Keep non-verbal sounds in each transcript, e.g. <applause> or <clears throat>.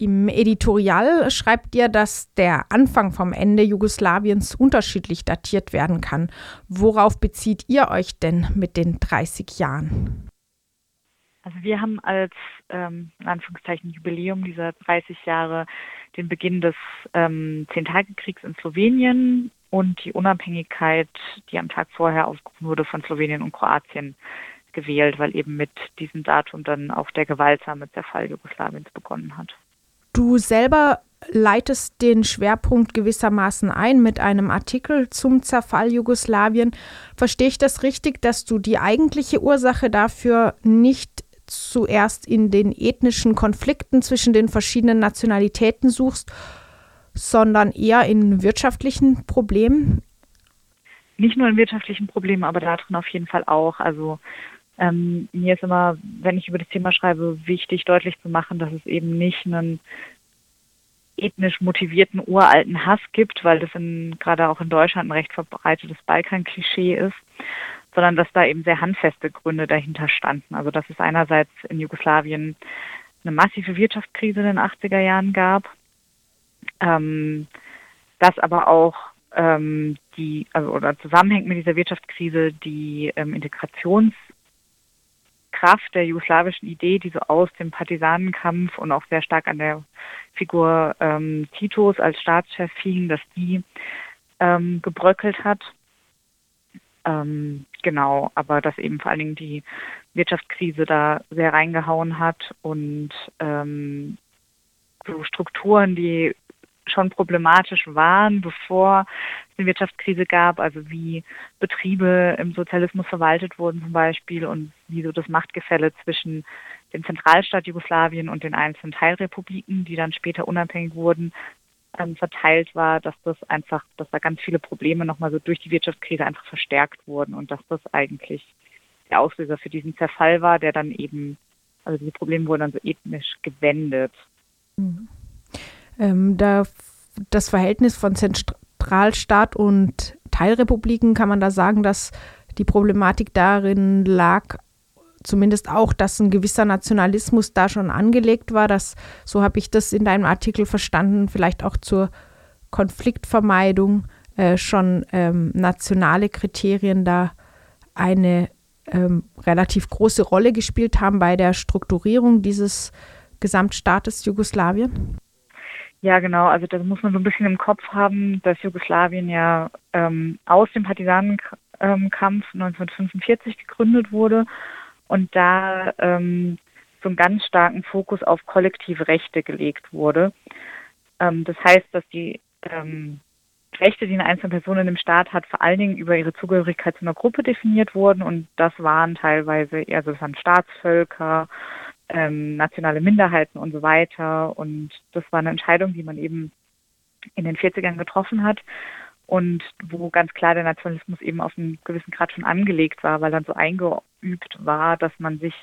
Im Editorial schreibt ihr, dass der Anfang vom Ende Jugoslawiens unterschiedlich datiert werden kann. Worauf bezieht ihr euch denn mit den 30 Jahren? Also wir haben als ähm, in Anführungszeichen Jubiläum dieser 30 Jahre den Beginn des ähm, Zehntagekriegs in Slowenien und die Unabhängigkeit, die am Tag vorher ausgerufen wurde von Slowenien und Kroatien gewählt, weil eben mit diesem Datum dann auch der gewaltsame Zerfall Jugoslawiens begonnen hat. Du selber leitest den Schwerpunkt gewissermaßen ein mit einem Artikel zum Zerfall Jugoslawien. Verstehe ich das richtig, dass du die eigentliche Ursache dafür nicht zuerst in den ethnischen Konflikten zwischen den verschiedenen Nationalitäten suchst, sondern eher in wirtschaftlichen Problemen? Nicht nur in wirtschaftlichen Problemen, aber darin auf jeden Fall auch. Also ähm, mir ist immer, wenn ich über das Thema schreibe, wichtig deutlich zu machen, dass es eben nicht einen ethnisch motivierten uralten Hass gibt, weil das in, gerade auch in Deutschland ein recht verbreitetes Balkan-Klischee ist, sondern dass da eben sehr handfeste Gründe dahinter standen. Also dass es einerseits in Jugoslawien eine massive Wirtschaftskrise in den 80er Jahren gab, ähm, dass aber auch ähm, die, also oder zusammenhängt mit dieser Wirtschaftskrise die ähm, Integrations- Kraft der jugoslawischen Idee, die so aus dem Partisanenkampf und auch sehr stark an der Figur ähm, Titos als Staatschef hing, dass die ähm, gebröckelt hat. Ähm, genau, aber dass eben vor allen Dingen die Wirtschaftskrise da sehr reingehauen hat und ähm, so Strukturen, die schon problematisch waren, bevor eine Wirtschaftskrise gab, also wie Betriebe im Sozialismus verwaltet wurden zum Beispiel und wie so das Machtgefälle zwischen dem Zentralstaat Jugoslawien und den einzelnen Teilrepubliken, die dann später unabhängig wurden, ähm, verteilt war, dass das einfach, dass da ganz viele Probleme nochmal so durch die Wirtschaftskrise einfach verstärkt wurden und dass das eigentlich der Auslöser für diesen Zerfall war, der dann eben, also diese Probleme wurden dann so ethnisch gewendet. Mhm. Ähm, da, das Verhältnis von Zentralstaat und Teilrepubliken kann man da sagen, dass die Problematik darin lag, zumindest auch, dass ein gewisser Nationalismus da schon angelegt war. Dass, so habe ich das in deinem Artikel verstanden, vielleicht auch zur Konfliktvermeidung äh, schon ähm, nationale Kriterien da eine ähm, relativ große Rolle gespielt haben bei der Strukturierung dieses Gesamtstaates Jugoslawien? Ja, genau. Also das muss man so ein bisschen im Kopf haben, dass Jugoslawien ja ähm, aus dem Partisanenkampf ähm, 1945 gegründet wurde und da ähm, so einen ganz starken Fokus auf kollektive Rechte gelegt wurde. Ähm, das heißt, dass die ähm, Rechte, die eine einzelne Person in dem Staat hat, vor allen Dingen über ihre Zugehörigkeit zu einer Gruppe definiert wurden und das waren teilweise, also das waren Staatsvölker, ähm, nationale Minderheiten und so weiter. Und das war eine Entscheidung, die man eben in den 40ern getroffen hat und wo ganz klar der Nationalismus eben auf einen gewissen Grad schon angelegt war, weil dann so eingeübt war, dass man sich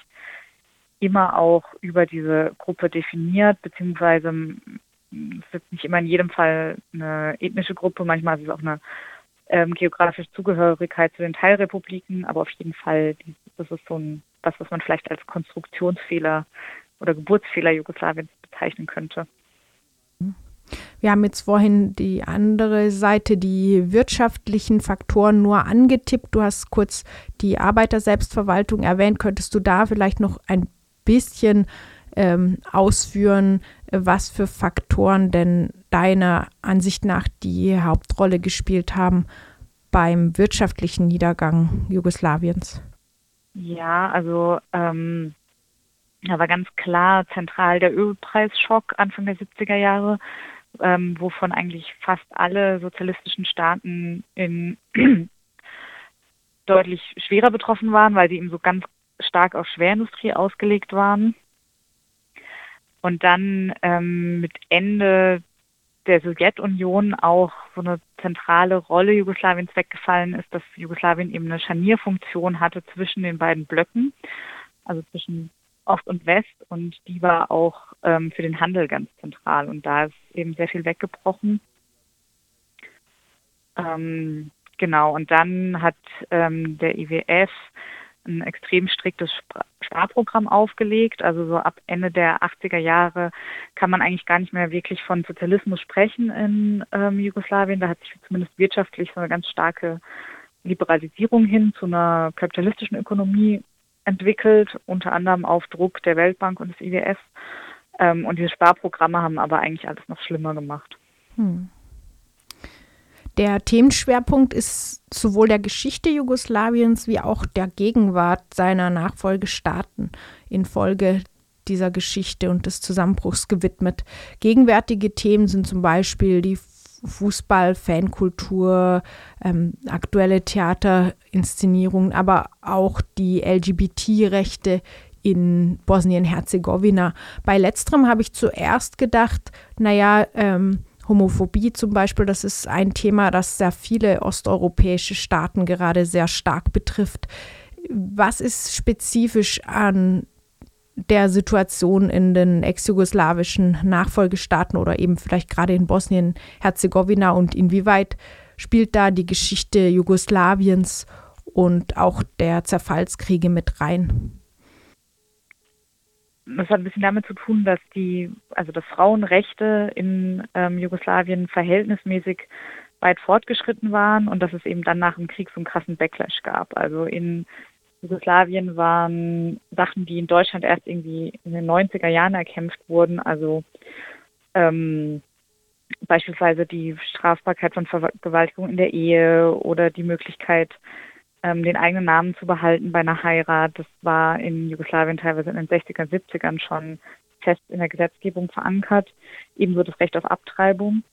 immer auch über diese Gruppe definiert, beziehungsweise es ist nicht immer in jedem Fall eine ethnische Gruppe, manchmal ist es auch eine ähm, geografische Zugehörigkeit zu den Teilrepubliken, aber auf jeden Fall, das ist so ein was, was man vielleicht als Konstruktionsfehler oder Geburtsfehler Jugoslawiens bezeichnen könnte. Wir haben jetzt vorhin die andere Seite, die wirtschaftlichen Faktoren nur angetippt. Du hast kurz die Arbeiterselbstverwaltung erwähnt. Könntest du da vielleicht noch ein bisschen ähm, ausführen, was für Faktoren denn deiner Ansicht nach die Hauptrolle gespielt haben beim wirtschaftlichen Niedergang Jugoslawiens? Ja, also ähm, da war ganz klar zentral der Ölpreisschock Anfang der 70er Jahre, ähm, wovon eigentlich fast alle sozialistischen Staaten in <clears throat> deutlich schwerer betroffen waren, weil sie eben so ganz stark auf Schwerindustrie ausgelegt waren. Und dann ähm, mit Ende der Sowjetunion auch so eine zentrale Rolle Jugoslawiens weggefallen ist, dass Jugoslawien eben eine Scharnierfunktion hatte zwischen den beiden Blöcken, also zwischen Ost und West und die war auch ähm, für den Handel ganz zentral und da ist eben sehr viel weggebrochen. Ähm, genau, und dann hat ähm, der IWF ein extrem striktes Sparprogramm aufgelegt. Also so ab Ende der 80er Jahre kann man eigentlich gar nicht mehr wirklich von Sozialismus sprechen in ähm, Jugoslawien. Da hat sich zumindest wirtschaftlich so eine ganz starke Liberalisierung hin zu einer kapitalistischen Ökonomie entwickelt, unter anderem auf Druck der Weltbank und des IWF. Ähm, und diese Sparprogramme haben aber eigentlich alles noch schlimmer gemacht. Hm. Der Themenschwerpunkt ist sowohl der Geschichte Jugoslawiens wie auch der Gegenwart seiner Nachfolgestaaten infolge dieser Geschichte und des Zusammenbruchs gewidmet. Gegenwärtige Themen sind zum Beispiel die Fußball, Fankultur, ähm, aktuelle Theaterinszenierungen, aber auch die LGBT-Rechte in Bosnien-Herzegowina. Bei letzterem habe ich zuerst gedacht, naja, ähm, Homophobie zum Beispiel, das ist ein Thema, das sehr viele osteuropäische Staaten gerade sehr stark betrifft. Was ist spezifisch an der Situation in den ex-jugoslawischen Nachfolgestaaten oder eben vielleicht gerade in Bosnien-Herzegowina und inwieweit spielt da die Geschichte Jugoslawiens und auch der Zerfallskriege mit rein? Das hat ein bisschen damit zu tun, dass die, also dass Frauenrechte in ähm, Jugoslawien verhältnismäßig weit fortgeschritten waren und dass es eben dann nach dem Krieg so einen krassen Backlash gab. Also in Jugoslawien waren Sachen, die in Deutschland erst irgendwie in den 90er Jahren erkämpft wurden, also ähm, beispielsweise die Strafbarkeit von Vergewaltigung in der Ehe oder die Möglichkeit, ähm, den eigenen Namen zu behalten bei einer Heirat. Das war in Jugoslawien teilweise in den 60er, 70ern schon fest in der Gesetzgebung verankert. Ebenso das Recht auf Abtreibung.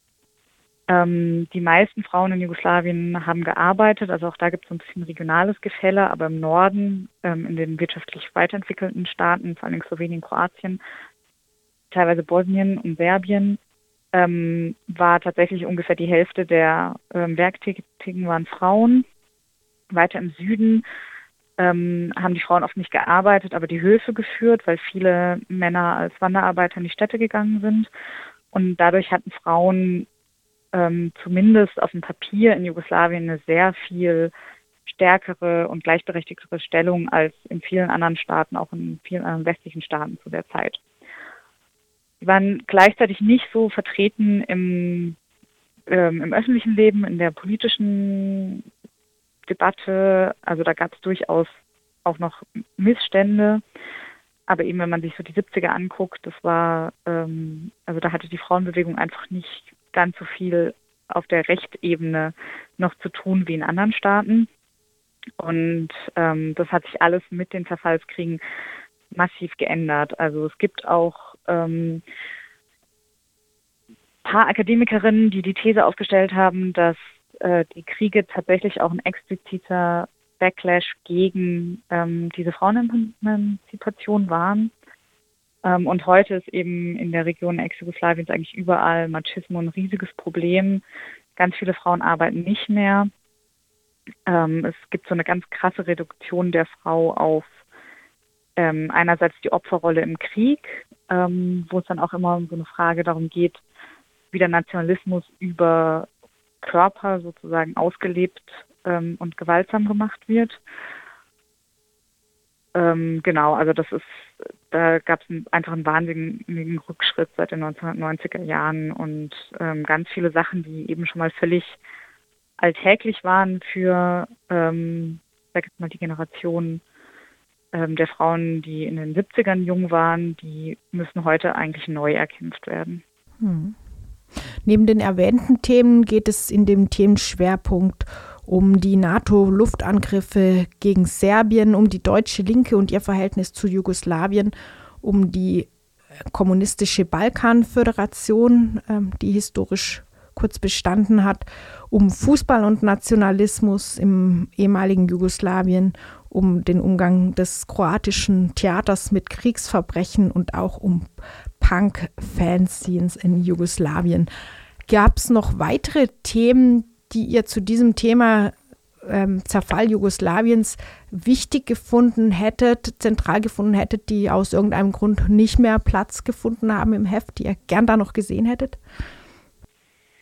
Ähm, die meisten Frauen in Jugoslawien haben gearbeitet, also auch da gibt es ein bisschen regionales Gefälle, aber im Norden, ähm, in den wirtschaftlich weiterentwickelten Staaten, vor allem Slowenien, Kroatien, teilweise Bosnien und Serbien, ähm, war tatsächlich ungefähr die Hälfte der ähm, Werktätigen waren Frauen. Weiter im Süden ähm, haben die Frauen oft nicht gearbeitet, aber die Höfe geführt, weil viele Männer als Wanderarbeiter in die Städte gegangen sind. Und dadurch hatten Frauen ähm, zumindest auf dem Papier in Jugoslawien eine sehr viel stärkere und gleichberechtigtere Stellung als in vielen anderen Staaten, auch in vielen anderen westlichen Staaten zu der Zeit. Sie waren gleichzeitig nicht so vertreten im, ähm, im öffentlichen Leben, in der politischen Debatte. Also da gab es durchaus auch noch Missstände. Aber eben, wenn man sich so die 70er anguckt, das war, ähm, also da hatte die Frauenbewegung einfach nicht ganz so viel auf der Rechtebene noch zu tun wie in anderen Staaten. Und ähm, das hat sich alles mit den Zerfallskriegen massiv geändert. Also es gibt auch ähm, paar Akademikerinnen, die die These aufgestellt haben, dass äh, die Kriege tatsächlich auch ein expliziter Backlash gegen ähm, diese Frauenemanzipation waren. Ähm, und heute ist eben in der Region Ex-Jugoslawiens eigentlich überall Machismo ein riesiges Problem. Ganz viele Frauen arbeiten nicht mehr. Ähm, es gibt so eine ganz krasse Reduktion der Frau auf ähm, einerseits die Opferrolle im Krieg, ähm, wo es dann auch immer um so eine Frage darum geht, wie der Nationalismus über Körper sozusagen ausgelebt ähm, und gewaltsam gemacht wird. Ähm, genau, also das ist, da gab es einfach einen wahnsinnigen Rückschritt seit den 1990er Jahren und ähm, ganz viele Sachen, die eben schon mal völlig alltäglich waren für, ähm, sag jetzt mal, die Generation ähm, der Frauen, die in den 70ern jung waren, die müssen heute eigentlich neu erkämpft werden. Hm. Neben den erwähnten Themen geht es in dem Themenschwerpunkt um die NATO-Luftangriffe gegen Serbien, um die deutsche Linke und ihr Verhältnis zu Jugoslawien, um die äh, kommunistische Balkanföderation, ähm, die historisch kurz bestanden hat, um Fußball und Nationalismus im ehemaligen Jugoslawien, um den Umgang des kroatischen Theaters mit Kriegsverbrechen und auch um Punk-Fanzines in Jugoslawien. Gab es noch weitere Themen, die ihr zu diesem Thema ähm, Zerfall Jugoslawiens wichtig gefunden hättet, zentral gefunden hättet, die aus irgendeinem Grund nicht mehr Platz gefunden haben im Heft, die ihr gern da noch gesehen hättet?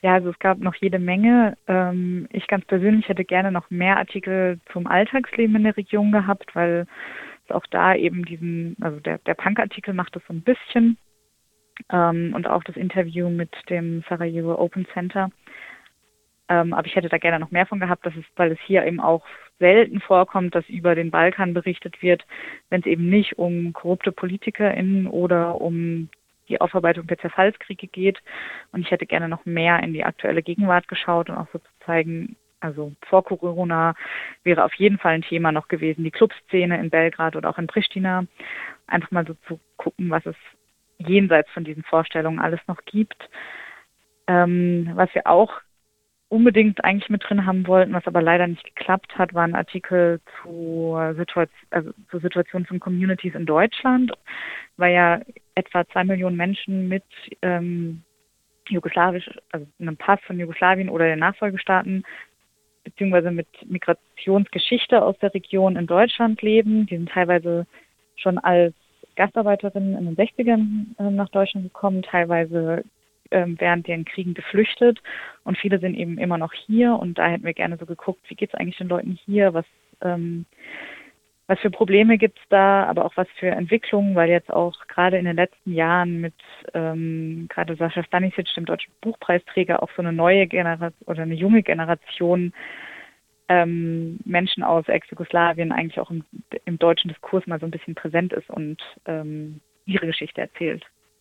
Ja, also es gab noch jede Menge. Ähm, ich ganz persönlich hätte gerne noch mehr Artikel zum Alltagsleben in der Region gehabt, weil auch da eben diesen, also der, der Punk-Artikel macht das so ein bisschen ähm, und auch das Interview mit dem Sarajevo Open Center. Ähm, aber ich hätte da gerne noch mehr von gehabt, dass es, weil es hier eben auch selten vorkommt, dass über den Balkan berichtet wird, wenn es eben nicht um korrupte PolitikerInnen oder um die Aufarbeitung der Zerfallskriege geht. Und ich hätte gerne noch mehr in die aktuelle Gegenwart geschaut und auch so zu zeigen, also vor Corona wäre auf jeden Fall ein Thema noch gewesen, die Clubszene in Belgrad oder auch in Pristina. Einfach mal so zu gucken, was es jenseits von diesen Vorstellungen alles noch gibt. Ähm, was wir auch unbedingt eigentlich mit drin haben wollten, was aber leider nicht geklappt hat, war ein Artikel zur, Situation, also zur Situation von Communities in Deutschland, weil ja etwa zwei Millionen Menschen mit ähm, jugoslawisch, also einem Pass von Jugoslawien oder den Nachfolgestaaten beziehungsweise mit Migrationsgeschichte aus der Region in Deutschland leben. Die sind teilweise schon als Gastarbeiterinnen in den 60ern äh, nach Deutschland gekommen, teilweise ähm, während den Kriegen geflüchtet. Und viele sind eben immer noch hier. Und da hätten wir gerne so geguckt, wie geht es eigentlich den Leuten hier, was, ähm, was für Probleme gibt es da, aber auch was für Entwicklungen, weil jetzt auch gerade in den letzten Jahren mit ähm, gerade Sascha Stanisic, dem deutschen Buchpreisträger, auch so eine neue Generation oder eine junge Generation ähm, Menschen aus Ex-Jugoslawien eigentlich auch im, im, deutschen Diskurs mal so ein bisschen präsent ist und ähm, ihre Geschichte erzählt.